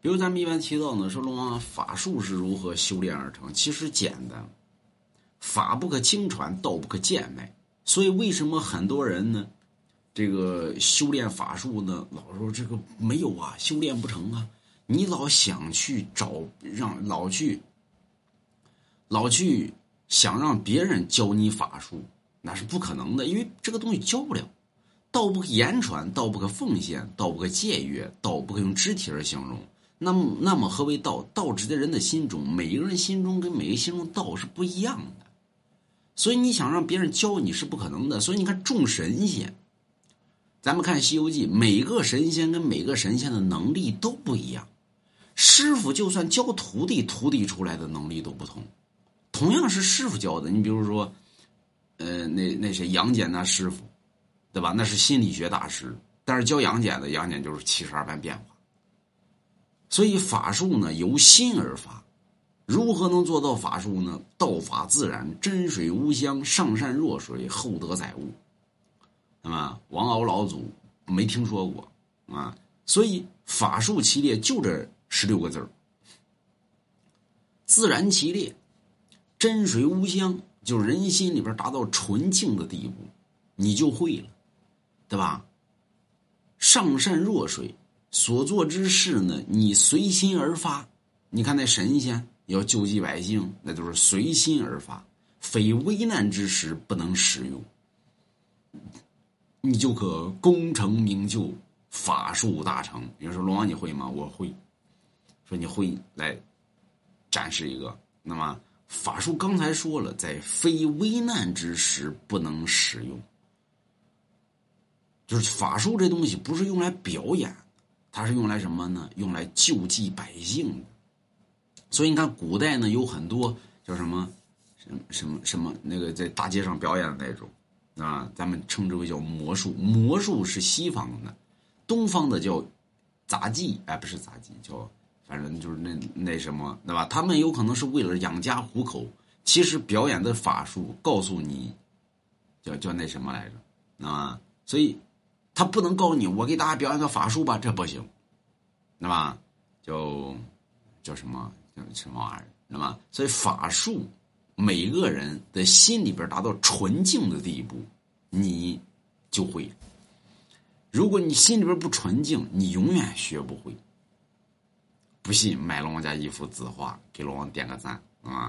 比如咱们一般提到呢，说龙王法术是如何修炼而成？其实简单，法不可经传，道不可见外。所以为什么很多人呢，这个修炼法术呢，老说这个没有啊，修炼不成啊？你老想去找让老去，老去想让别人教你法术，那是不可能的，因为这个东西教不了。道不可言传，道不可奉献，道不可僭越，道不可用肢体而形容。那么，那么何为道？道指在人的心中，每一个人心中跟每个心中道是不一样的。所以你想让别人教你是不可能的。所以你看众神仙，咱们看《西游记》，每个神仙跟每个神仙的能力都不一样。师傅就算教徒弟，徒弟出来的能力都不同。同样是师傅教的，你比如说，呃，那那些杨戬那师傅，对吧？那是心理学大师，但是教杨戬的杨戬就是七十二般变化。所以法术呢，由心而发。如何能做到法术呢？道法自然，真水无香，上善若水，厚德载物。那么王敖老祖没听说过啊，所以法术其列就这十六个字自然其列，真水无香，就是人心里边达到纯净的地步，你就会了，对吧？上善若水。所做之事呢，你随心而发。你看那神仙要救济百姓，那都是随心而发，非危难之时不能使用。你就可功成名就，法术大成。比如说龙王，你会吗？我会。说你会来展示一个。那么法术刚才说了，在非危难之时不能使用。就是法术这东西不是用来表演。它是用来什么呢？用来救济百姓的。所以你看，古代呢有很多叫什么什么什么什么那个在大街上表演的那种啊，咱们称之为叫魔术。魔术是西方的，东方的叫杂技，哎，不是杂技，叫反正就是那那什么，对吧？他们有可能是为了养家糊口，其实表演的法术告诉你，叫叫那什么来着啊？所以。他不能告诉你，我给大家表演个法术吧，这不行，那么叫叫什么叫什么玩意儿？那么所以法术，每个人的心里边达到纯净的地步，你就会。如果你心里边不纯净，你永远学不会。不信，买龙王家一幅字画，给龙王点个赞啊！